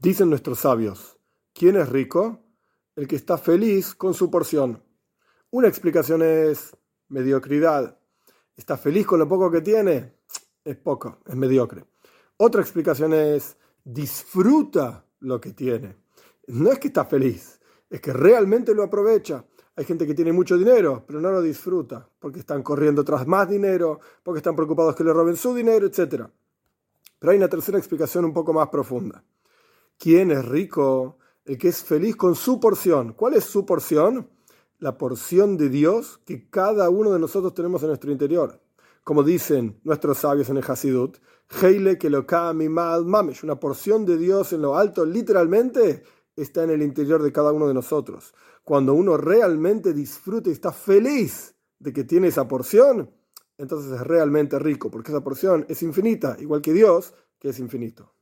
Dicen nuestros sabios, ¿quién es rico? El que está feliz con su porción. Una explicación es mediocridad. ¿Está feliz con lo poco que tiene? Es poco, es mediocre. Otra explicación es disfruta lo que tiene. No es que está feliz, es que realmente lo aprovecha. Hay gente que tiene mucho dinero, pero no lo disfruta, porque están corriendo tras más dinero, porque están preocupados que le roben su dinero, etc. Pero hay una tercera explicación un poco más profunda. ¿Quién es rico? El que es feliz con su porción. ¿Cuál es su porción? La porción de Dios que cada uno de nosotros tenemos en nuestro interior. Como dicen nuestros sabios en el Hasidut, Heile que lo mamesh, una porción de Dios en lo alto, literalmente está en el interior de cada uno de nosotros. Cuando uno realmente disfruta y está feliz de que tiene esa porción, entonces es realmente rico, porque esa porción es infinita, igual que Dios, que es infinito.